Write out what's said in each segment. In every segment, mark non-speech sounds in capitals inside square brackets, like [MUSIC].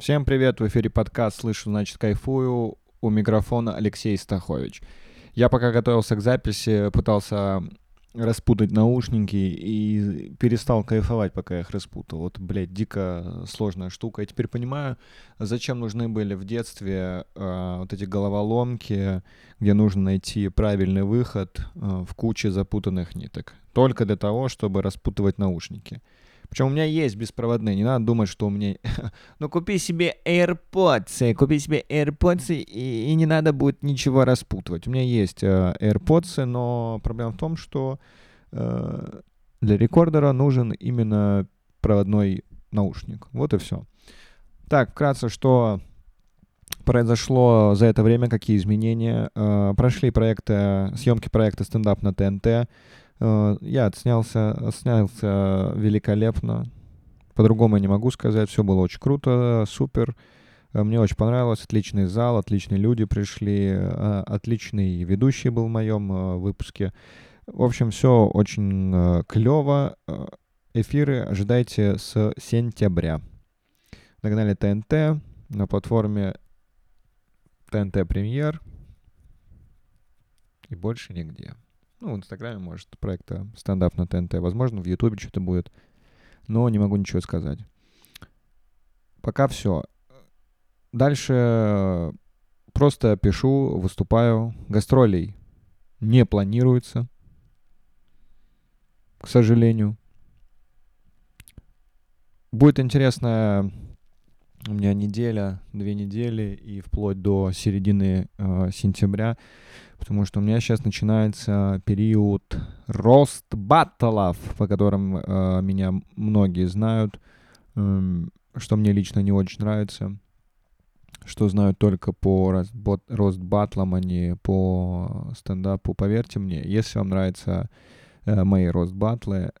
Всем привет, в эфире подкаст «Слышу, значит, кайфую». У микрофона Алексей Стахович. Я пока готовился к записи, пытался распутать наушники и перестал кайфовать, пока я их распутал. Вот, блядь, дико сложная штука. Я теперь понимаю, зачем нужны были в детстве э, вот эти головоломки, где нужно найти правильный выход э, в куче запутанных ниток. Только для того, чтобы распутывать наушники. Причем у меня есть беспроводные, не надо думать, что у меня... [LAUGHS] ну, купи себе AirPods, купи себе AirPods, и, и не надо будет ничего распутывать. У меня есть э, AirPods, но проблема в том, что э, для рекордера нужен именно проводной наушник. Вот и все. Так, вкратце, что произошло за это время, какие изменения. Э, прошли проекты, съемки проекта стендап на ТНТ. Э, я отснялся, отснялся великолепно. По-другому я не могу сказать. Все было очень круто, супер. Э, мне очень понравилось. Отличный зал, отличные люди пришли. Э, отличный ведущий был в моем выпуске. В общем, все очень клево. Эфиры ожидайте с сентября. Нагнали ТНТ на платформе ТНТ Премьер. И больше нигде. Ну, в Инстаграме, может, проекта стендап на ТНТ. Возможно, в Ютубе что-то будет. Но не могу ничего сказать. Пока все. Дальше просто пишу, выступаю. Гастролей не планируется, к сожалению. Будет интересная у меня неделя, две недели и вплоть до середины э, сентября потому что у меня сейчас начинается период рост баттлов, по которым э, меня многие знают, э, что мне лично не очень нравится, что знают только по рост, рост баттлам, а не по стендапу. Поверьте мне, если вам нравятся э, мои рост баттлы,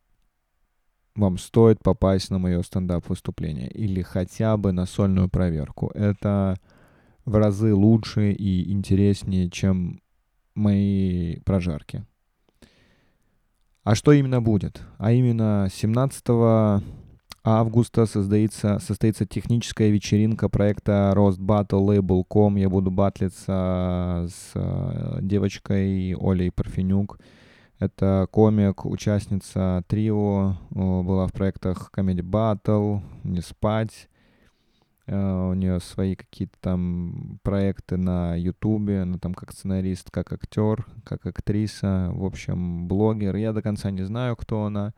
вам стоит попасть на мое стендап выступление или хотя бы на сольную проверку. Это в разы лучше и интереснее, чем мои прожарки. А что именно будет? А именно 17 августа создается, состоится техническая вечеринка проекта Roast Battle Label.com. Я буду батлиться с э, девочкой Олей Парфенюк. Это комик, участница трио, была в проектах Comedy Battle, Не спать, у нее свои какие-то там проекты на Ютубе, она там как сценарист, как актер, как актриса, в общем, блогер. Я до конца не знаю, кто она,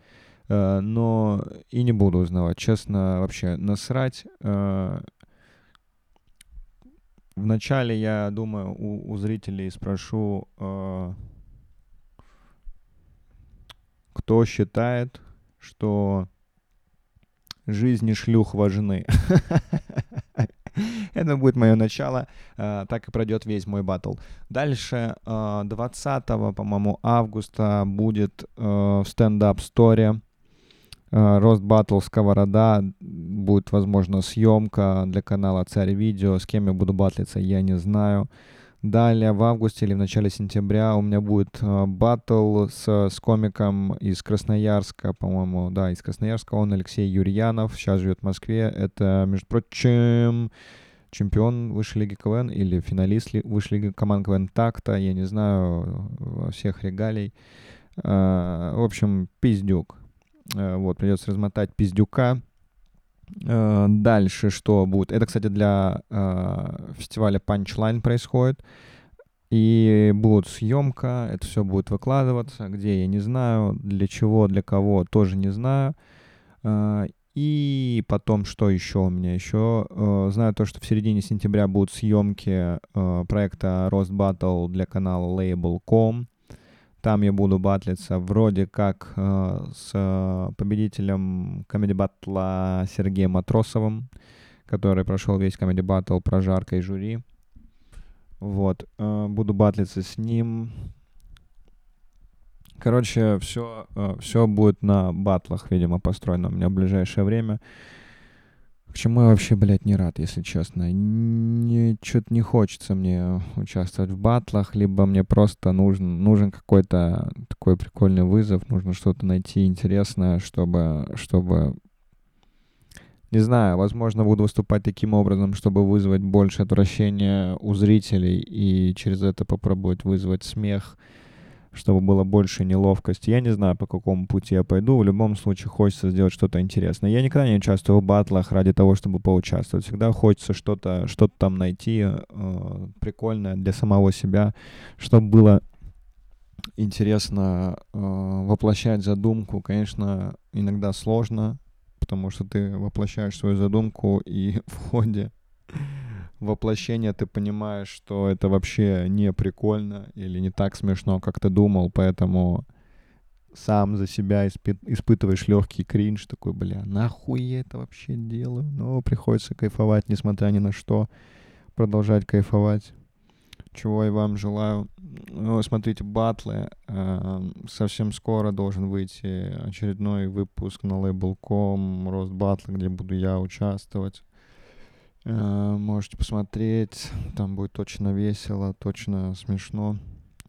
э, но и не буду узнавать. Честно, вообще насрать. Э, вначале я думаю, у, у зрителей спрошу, кто считает, что жизни шлюх важны. [LAUGHS] Это будет мое начало. Uh, так и пройдет весь мой батл. Дальше uh, э, 20, по-моему, августа будет uh, в стендап-сторе Рост Батл Сковорода. Будет, возможно, съемка для канала Царь Видео. С кем я буду батлиться, я не знаю. Далее в августе или в начале сентября у меня будет э, батл с, с комиком из Красноярска, по-моему, да, из Красноярска. Он Алексей Юрьянов, сейчас живет в Москве. Это, между прочим, чемпион высшей лиги КВН или финалист высшей лиги команд КВН так-то, я не знаю, всех регалий. Э, в общем, пиздюк. Э, вот, придется размотать пиздюка. Э, дальше что будет? Это, кстати, для э, фестиваля Punchline происходит. И будет съемка, это все будет выкладываться. Где, я не знаю. Для чего, для кого, тоже не знаю. И потом, что еще у меня? Еще э, знаю то, что в середине сентября будут съемки э, проекта Roast Battle для канала Label.com. Там я буду батлиться вроде как э, с э, победителем комедий батла Сергеем Матросовым, который прошел весь комедий батл про жаркое жюри. Вот. Э, буду батлиться с ним. Короче, все, э, все будет на батлах, видимо, построено у меня в ближайшее время. К чему я вообще, блядь, не рад, если честно. Не, что-то не хочется мне участвовать в батлах, либо мне просто нужен, нужен какой-то такой прикольный вызов, нужно что-то найти интересное, чтобы, чтобы Не знаю, возможно, буду выступать таким образом, чтобы вызвать больше отвращения у зрителей и через это попробовать вызвать смех, чтобы было больше неловкости. Я не знаю, по какому пути я пойду. В любом случае хочется сделать что-то интересное. Я никогда не участвую в батлах ради того, чтобы поучаствовать. Всегда хочется что-то что там найти э, прикольное для самого себя, чтобы было интересно э, воплощать задумку. Конечно, иногда сложно, потому что ты воплощаешь свою задумку, и [LAUGHS] в ходе воплощения ты понимаешь, что это вообще не прикольно или не так смешно, как ты думал, поэтому сам за себя испы- испытываешь легкий кринж, такой, бля, нахуй я это вообще делаю? Но приходится кайфовать, несмотря ни на что, продолжать кайфовать. Чего я вам желаю. Ну, смотрите, батлы. Э, совсем скоро должен выйти очередной выпуск на Label.com, Рост батлы, где буду я участвовать. Э, можете посмотреть, там будет точно весело, точно смешно,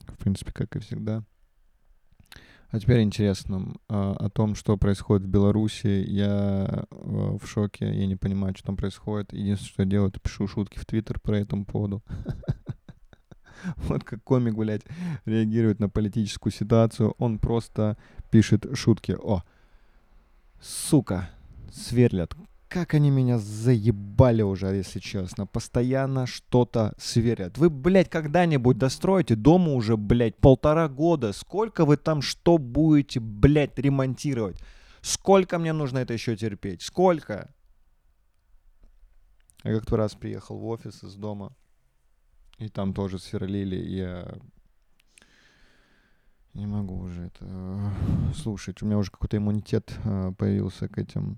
в принципе, как и всегда. А теперь интересно э, о том, что происходит в Беларуси. Я э, в шоке, я не понимаю, что там происходит. Единственное, что я делаю, это пишу шутки в Твиттер про этому поводу. [LAUGHS] Вот как комик, блядь, реагирует на политическую ситуацию. Он просто пишет шутки. О, сука, сверлят как они меня заебали уже, если честно. Постоянно что-то сверят. Вы, блядь, когда-нибудь достроите дома уже, блядь, полтора года. Сколько вы там что будете, блядь, ремонтировать? Сколько мне нужно это еще терпеть? Сколько? Я как-то раз приехал в офис из дома, и там тоже сверлили, и я не могу уже это э, слушать. У меня уже какой-то иммунитет э, появился к этим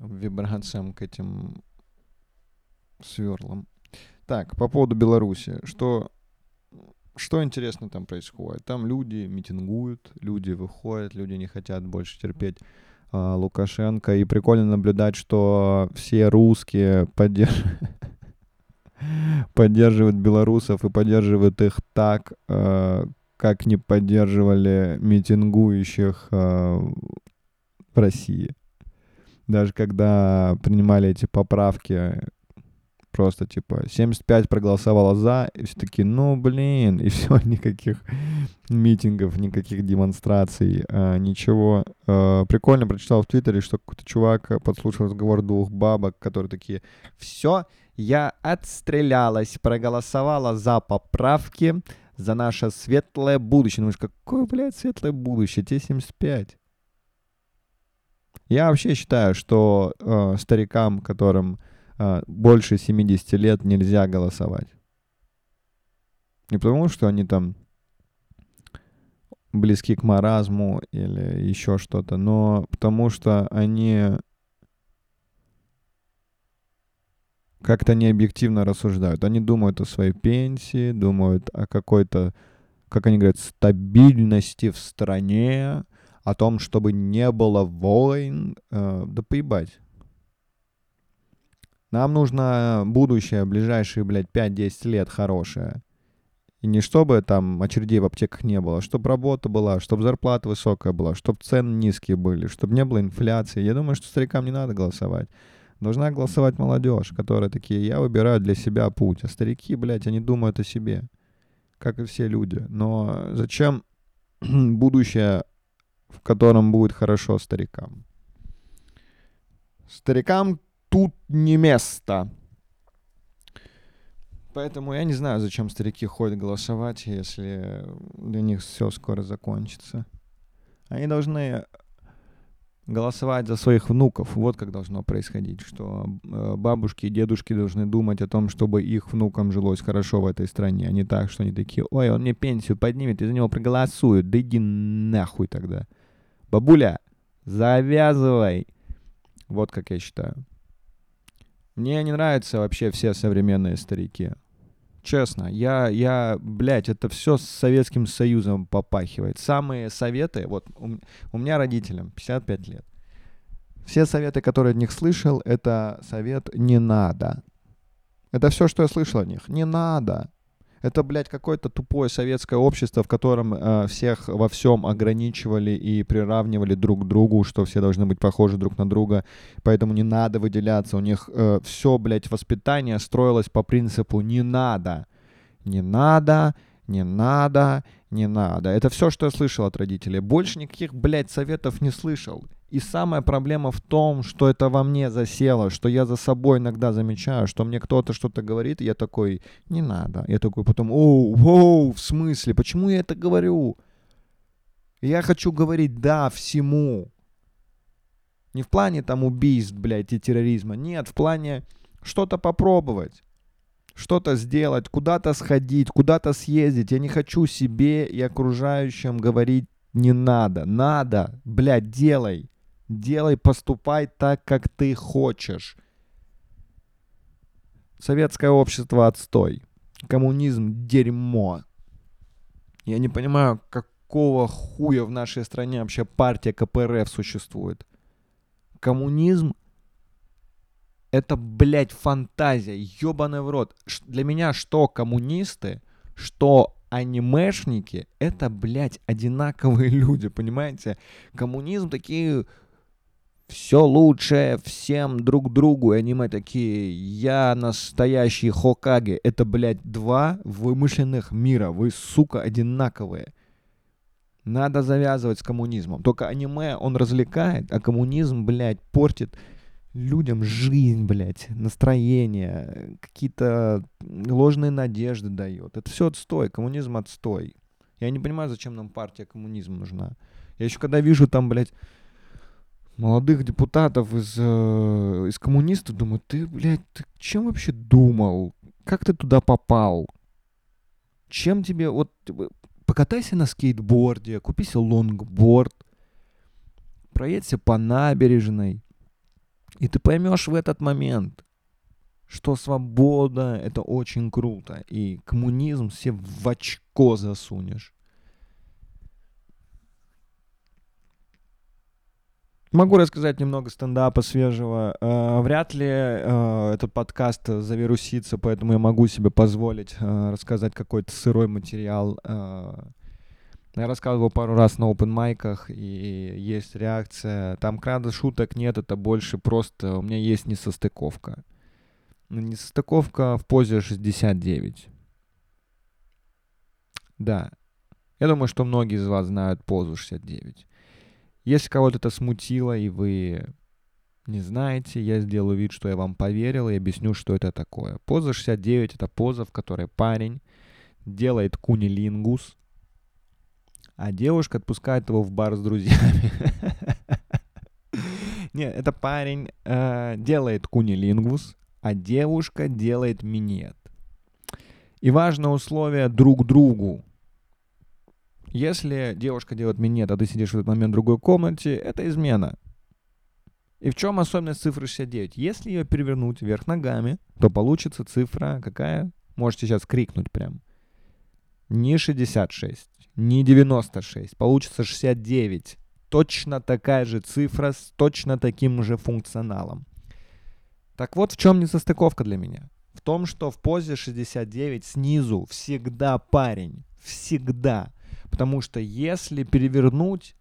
вибрациям, к этим сверлам. Так, по поводу Беларуси. Что, что интересно там происходит? Там люди митингуют, люди выходят, люди не хотят больше терпеть а, Лукашенко. И прикольно наблюдать, что все русские [LAUGHS] поддерживают белорусов и поддерживают их так, э, как не поддерживали митингующих э, в России даже когда принимали эти поправки, просто типа 75 проголосовало за, и все таки ну блин, и [LAUGHS] все, никаких митингов, никаких демонстраций, а, ничего. А, прикольно прочитал в Твиттере, что какой-то чувак подслушал разговор двух бабок, которые такие, все, я отстрелялась, проголосовала за поправки, за наше светлое будущее. Ну, какое, блядь, светлое будущее? Тебе 75. Я вообще считаю, что э, старикам, которым э, больше 70 лет, нельзя голосовать. Не потому, что они там близки к маразму или еще что-то, но потому что они как-то необъективно рассуждают. Они думают о своей пенсии, думают о какой-то, как они говорят, стабильности в стране, о том, чтобы не было войн, э, да поебать. Нам нужно будущее, ближайшие, блядь, 5-10 лет хорошее. И не чтобы там очередей в аптеках не было, чтобы работа была, чтобы зарплата высокая была, чтобы цены низкие были, чтобы не было инфляции. Я думаю, что старикам не надо голосовать. Должна голосовать молодежь, которая такие, я выбираю для себя путь. А старики, блядь, они думают о себе, как и все люди. Но зачем [CLEARS THROAT] будущее в котором будет хорошо старикам. Старикам тут не место. Поэтому я не знаю, зачем старики ходят голосовать, если для них все скоро закончится. Они должны голосовать за своих внуков. Вот как должно происходить, что э, бабушки и дедушки должны думать о том, чтобы их внукам жилось хорошо в этой стране, а не так, что они такие, ой, он мне пенсию поднимет, и за него проголосуют, да иди нахуй тогда. Бабуля, завязывай. Вот как я считаю. Мне не нравятся вообще все современные старики. Честно, я, я, блядь, это все с Советским Союзом попахивает. Самые советы, вот у, у меня родителям 55 лет. Все советы, которые от них слышал, это совет «не надо». Это все, что я слышал от них. Не надо. Это, блядь, какое-то тупое советское общество, в котором э, всех во всем ограничивали и приравнивали друг к другу, что все должны быть похожи друг на друга, поэтому не надо выделяться. У них э, все, блядь, воспитание строилось по принципу «не надо». Не надо, не надо, не надо. Это все, что я слышал от родителей. Больше никаких, блядь, советов не слышал. И самая проблема в том, что это во мне засело, что я за собой иногда замечаю, что мне кто-то что-то говорит, и я такой, не надо. Я такой потом, оу, оу, в смысле, почему я это говорю? Я хочу говорить «да» всему. Не в плане там убийств, блядь, и терроризма. Нет, в плане что-то попробовать. Что-то сделать, куда-то сходить, куда-то съездить. Я не хочу себе и окружающим говорить не надо. Надо, блядь, делай. Делай, поступай так, как ты хочешь. Советское общество отстой. Коммунизм дерьмо. Я не понимаю, какого хуя в нашей стране вообще партия КПРФ существует. Коммунизм это, блядь, фантазия, ёбаный в рот. Для меня что коммунисты, что анимешники, это, блядь, одинаковые [LAUGHS] люди, понимаете? Коммунизм такие все лучшее всем друг другу. И аниме такие, я настоящий Хокаге. Это, блядь, два вымышленных мира. Вы, сука, одинаковые. Надо завязывать с коммунизмом. Только аниме, он развлекает, а коммунизм, блядь, портит людям жизнь, блядь, настроение, какие-то ложные надежды дает. Это все отстой, коммунизм отстой. Я не понимаю, зачем нам партия коммунизм нужна. Я еще когда вижу там, блядь, молодых депутатов из, э, из коммунистов, думаю, ты, блядь, ты чем вообще думал? Как ты туда попал? Чем тебе, вот, покатайся на скейтборде, купи себе лонгборд, проедься по набережной, и ты поймешь в этот момент, что свобода — это очень круто, и коммунизм все в очко засунешь. Могу рассказать немного стендапа свежего. Э, вряд ли э, этот подкаст завирусится, поэтому я могу себе позволить э, рассказать какой-то сырой материал. Э, я рассказывал пару раз на open майках, и есть реакция. Там крада шуток нет, это больше просто у меня есть несостыковка. Несостыковка в позе 69. Да. Я думаю, что многие из вас знают позу 69. Если кого-то это смутило, и вы не знаете, я сделаю вид, что я вам поверил, и объясню, что это такое. Поза 69 — это поза, в которой парень делает кунилингус, а девушка отпускает его в бар с друзьями. [LAUGHS] Нет, это парень э, делает кунилингус, а девушка делает минет. И важное условие друг другу. Если девушка делает минет, а ты сидишь в этот момент в другой комнате, это измена. И в чем особенность цифры 69? Если ее перевернуть вверх ногами, то получится цифра какая? Можете сейчас крикнуть прям. Не 66, не 96, получится 69. Точно такая же цифра с точно таким же функционалом. Так вот, в чем несостыковка для меня? В том, что в позе 69 снизу всегда парень. Всегда. Потому что если перевернуть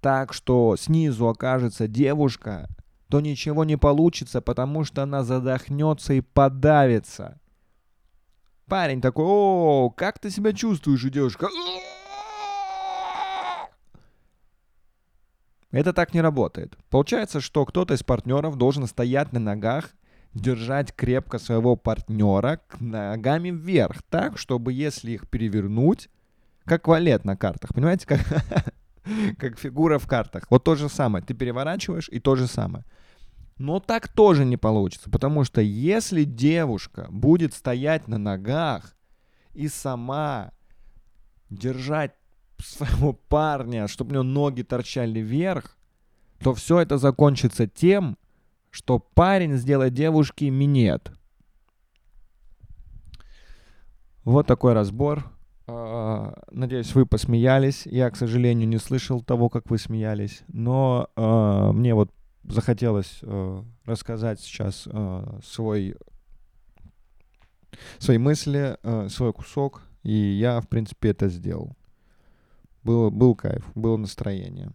так, что снизу окажется девушка, то ничего не получится, потому что она задохнется и подавится. Парень такой, о, как ты себя чувствуешь, и девушка, это так не работает. Получается, что кто-то из партнеров должен стоять на ногах, держать крепко своего партнера ногами вверх, так, чтобы если их перевернуть, как валет на картах, понимаете, как, [LAUGHS] как фигура в картах. Вот то же самое. Ты переворачиваешь и то же самое. Но так тоже не получится, потому что если девушка будет стоять на ногах и сама держать своего парня, чтобы у него ноги торчали вверх, то все это закончится тем, что парень сделает девушке минет. Вот такой разбор. А, надеюсь, вы посмеялись. Я, к сожалению, не слышал того, как вы смеялись. Но э, мне вот захотелось э, рассказать сейчас э, свой свои мысли, свой кусок, и я, в принципе, это сделал. Было, был кайф, было настроение.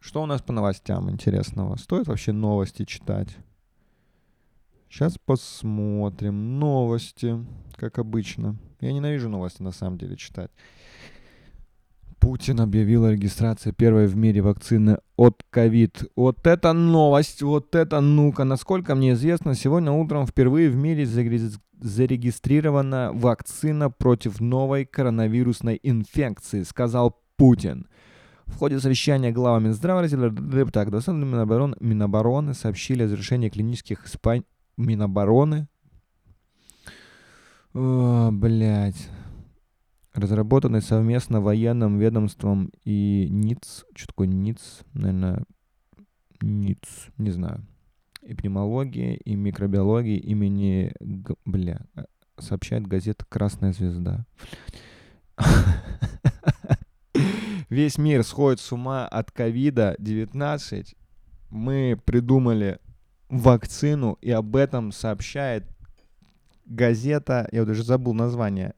Что у нас по новостям интересного? Стоит вообще новости читать? Сейчас посмотрим. Новости, как обычно. Я ненавижу новости, на самом деле, читать. Путин объявил о регистрации первой в мире вакцины от ковид. Вот это новость, вот это ну-ка. Насколько мне известно, сегодня утром впервые в мире зарегистрирована вакцина против новой коронавирусной инфекции, сказал Путин. В ходе совещания глава Минздрава так, Минобороны, Минобороны сообщили о завершении клинических испытаний Минобороны. О, блядь разработанный совместно военным ведомством и НИЦ, что такое НИЦ, наверное, НИЦ, не знаю, эпидемиологии и микробиологии имени, Г... бля, э, сообщает газета «Красная звезда». [LAUGHS] Весь мир сходит с ума от ковида-19. Мы придумали вакцину, и об этом сообщает газета, я даже забыл название,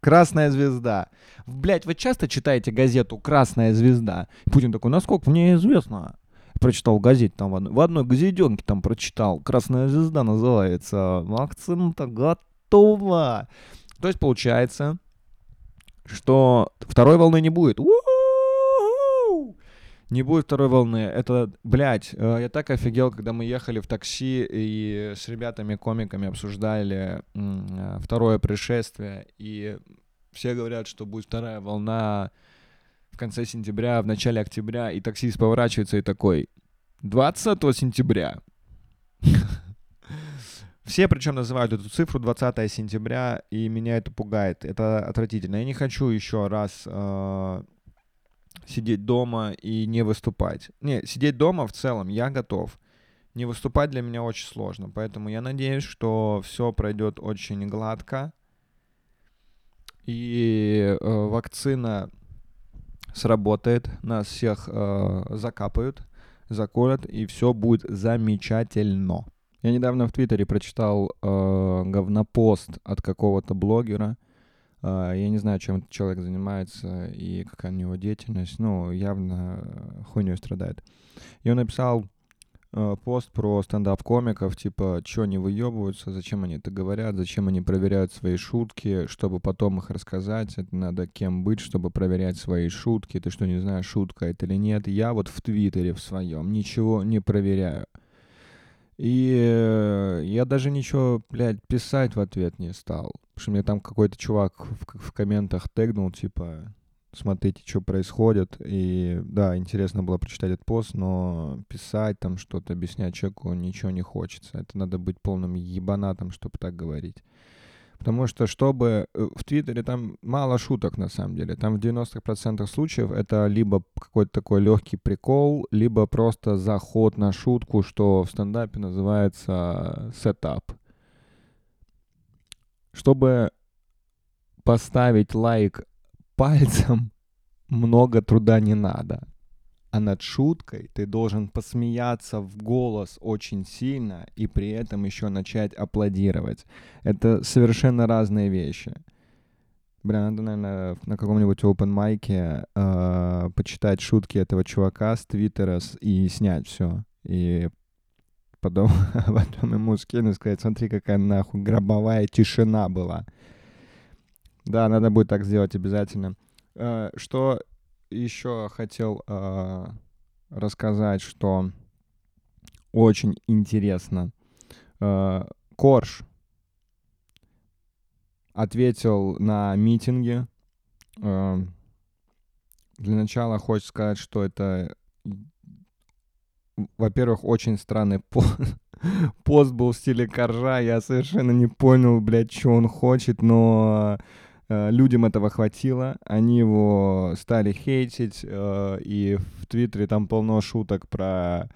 Красная звезда. Блять, вы часто читаете газету Красная звезда? Путин такой, насколько мне известно. Прочитал газету там в одной, в одной газетенке там прочитал. Красная звезда называется. Вакцина-то готова. То есть получается, что второй волны не будет. У-у-у! Не будет второй волны. Это, блядь, э, я так офигел, когда мы ехали в такси и с ребятами-комиками обсуждали э, второе пришествие, и все говорят, что будет вторая волна в конце сентября, в начале октября, и таксист поворачивается и такой, 20 сентября. Все причем называют эту цифру 20 сентября, и меня это пугает. Это отвратительно. Я не хочу еще раз э, сидеть дома и не выступать. Не, сидеть дома в целом я готов. Не выступать для меня очень сложно. Поэтому я надеюсь, что все пройдет очень гладко. И э, вакцина сработает, нас всех э, закапают, заколят, и все будет замечательно. Я недавно в Твиттере прочитал э, говнопост от какого-то блогера, я не знаю, чем этот человек занимается и какая у него деятельность, но явно хуйней страдает. И он написал э, пост про стендап-комиков, типа, что они выебываются, зачем они это говорят, зачем они проверяют свои шутки, чтобы потом их рассказать, это надо кем быть, чтобы проверять свои шутки, ты что, не знаешь, шутка это или нет. Я вот в Твиттере в своем ничего не проверяю. И э, я даже ничего, блядь, писать в ответ не стал. Потому что мне там какой-то чувак в, в комментах тегнул, типа, смотрите, что происходит. И да, интересно было прочитать этот пост, но писать там что-то, объяснять человеку ничего не хочется. Это надо быть полным ебанатом, чтобы так говорить. Потому что, чтобы... Э, в Твиттере там мало шуток, на самом деле. Там в 90% случаев это либо какой-то такой легкий прикол, либо просто заход на шутку, что в стендапе называется сетап. Чтобы поставить лайк пальцем, [LAUGHS] много труда не надо а над шуткой ты должен посмеяться в голос очень сильно и при этом еще начать аплодировать. Это совершенно разные вещи. Бля, надо, наверное, на каком-нибудь open майке э, почитать шутки этого чувака с твиттера и снять все. И потом, [LAUGHS] потом ему скину и сказать, смотри, какая нахуй гробовая тишина была. Да, надо будет так сделать обязательно. Э, что еще хотел э, рассказать, что очень интересно. Э, Корж ответил на митинге. Э, для начала хочется сказать, что это, во-первых, очень странный пост. [LAUGHS] пост был в стиле Коржа. Я совершенно не понял, блядь, что он хочет, но Э, людям этого хватило, они его стали хейтить, э, и в Твиттере там полно шуток про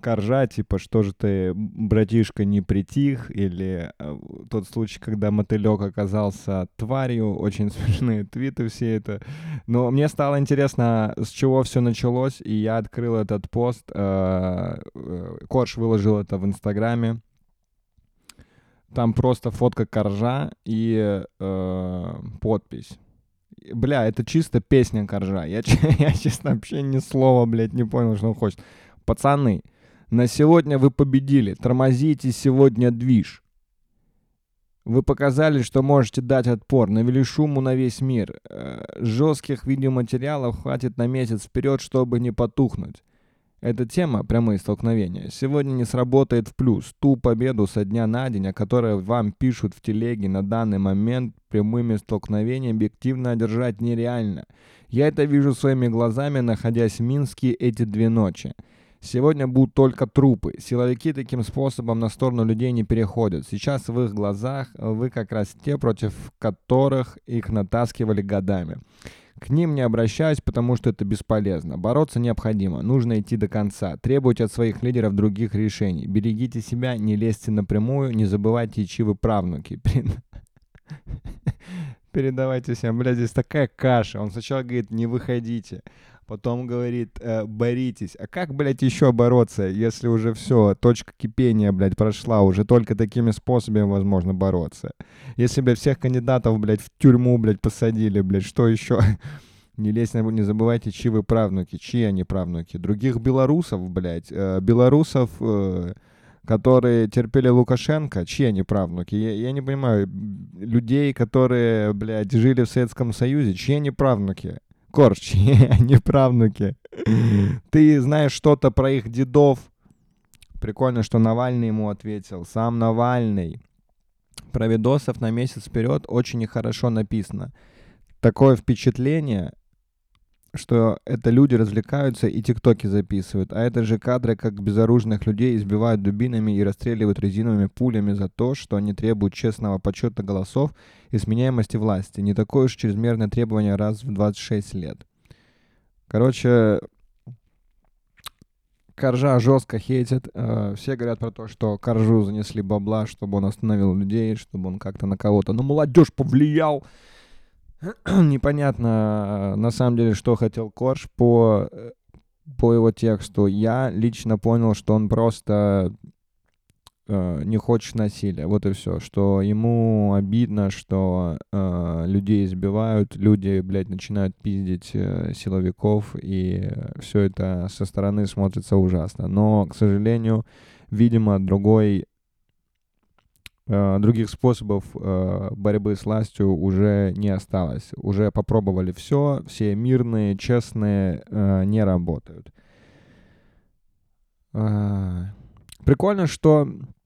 коржа, типа, что же ты, братишка, не притих, или э, тот случай, когда мотылек оказался тварью, [LAUGHS] очень смешные твиты все это. Но мне стало интересно, с чего все началось, и я открыл этот пост, Корж выложил это в Инстаграме, Там просто фотка коржа и э, подпись. Бля, это чисто песня коржа. Я, [LAUGHS] я, честно, вообще ни слова, блядь, не понял, что он хочет. Пацаны, на сегодня вы победили. Тормозите сегодня движ. Вы показали, что можете дать отпор, навели шуму на весь мир. Э, жестких видеоматериалов хватит на месяц вперед, чтобы не потухнуть. Эта тема, прямые столкновения, сегодня не сработает в плюс. Ту победу со дня на день, о которой вам пишут в телеге на данный момент, прямыми столкновениями объективно одержать нереально. Я это вижу своими глазами, находясь в Минске эти две ночи. Сегодня будут только трупы. Силовики таким способом на сторону людей не переходят. Сейчас в их глазах вы как раз те, против которых их натаскивали годами. К ним не обращаюсь, потому что это бесполезно. Бороться необходимо, нужно идти до конца. Требуйте от своих лидеров других решений. Берегите себя, не лезьте напрямую, не забывайте, чьи вы правнуки. [LAUGHS] [LAUGHS] Передавайте всем. Бля, здесь такая каша. Он сначала говорит, не выходите потом говорит, э, боритесь. А как, блядь, еще бороться, если уже все, точка кипения, блядь, прошла, уже только такими способами возможно бороться. Если, блядь, всех кандидатов, блядь, в тюрьму, блядь, посадили, блядь, что еще? [LAUGHS] Не лезь, не забывайте, чьи вы правнуки, чьи они правнуки. Других белорусов, блядь, э, белорусов, э, которые терпели Лукашенко, чьи они правнуки? Я, я не понимаю, людей, которые, блядь, жили в Советском Союзе, чьи они правнуки? Корч, они [LAUGHS] правнуки. Ты знаешь что-то про их дедов? Прикольно, что Навальный ему ответил. Сам Навальный. Про видосов на месяц вперед очень хорошо написано. Такое впечатление, что это люди развлекаются и тиктоки записывают, а это же кадры, как безоружных людей избивают дубинами и расстреливают резиновыми пулями за то, что они требуют честного подсчета голосов и сменяемости власти. Не такое уж чрезмерное требование раз в 26 лет. Короче, Коржа жестко хейтит. Э, все говорят про то, что Коржу занесли бабла, чтобы он остановил людей, чтобы он как-то на кого-то, на молодежь повлиял. [CLEARS THROAT] непонятно на самом деле, что хотел Корж по, э, по его тексту. Я лично понял, что он просто э, не хочет насилия. Вот и все. Что ему обидно, что э, людей избивают, люди, блядь, начинают пиздить э, силовиков, и все это со стороны смотрится ужасно. Но, к сожалению, видимо, другой Э, других способов э, борьбы с властью уже не осталось. Уже попробовали все, все мирные, честные э, не работают. Прикольно, что Э,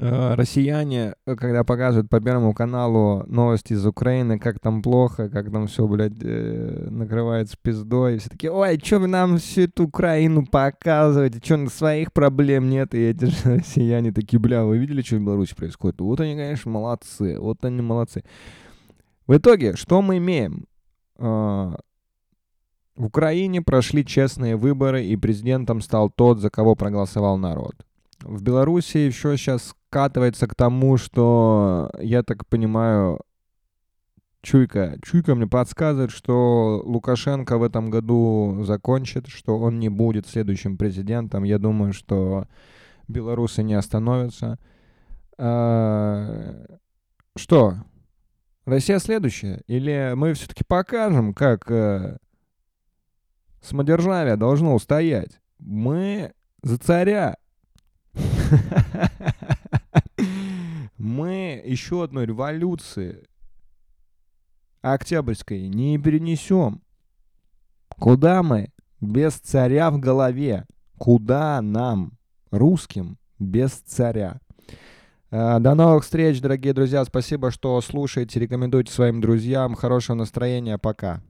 россияне, э, когда показывают по Первому каналу новости из Украины, как там плохо, как там все, блядь, э, накрывается пиздой, все такие, ой, что вы нам всю эту Украину показываете, что своих проблем нет, и эти же [LAUGHS] россияне такие, бля, вы видели, что в Беларуси происходит? Вот они, конечно, молодцы, вот они молодцы. В итоге, что мы имеем? В Украине прошли честные выборы, и президентом стал тот, за кого проголосовал народ. В Беларуси еще сейчас скатывается к тому, что, я так понимаю, Чуйка. Чуйка мне подсказывает, что Лукашенко в этом году закончит, что он не будет следующим президентом. Я думаю, что белорусы не остановятся. А, что? Россия следующая? Или мы все-таки покажем, как э, самодержавие должно устоять? Мы за царя. Мы еще одной революции Октябрьской не перенесем. Куда мы без царя в голове? Куда нам, русским, без царя? Э, до новых встреч, дорогие друзья. Спасибо, что слушаете, рекомендуйте своим друзьям. Хорошего настроения. Пока.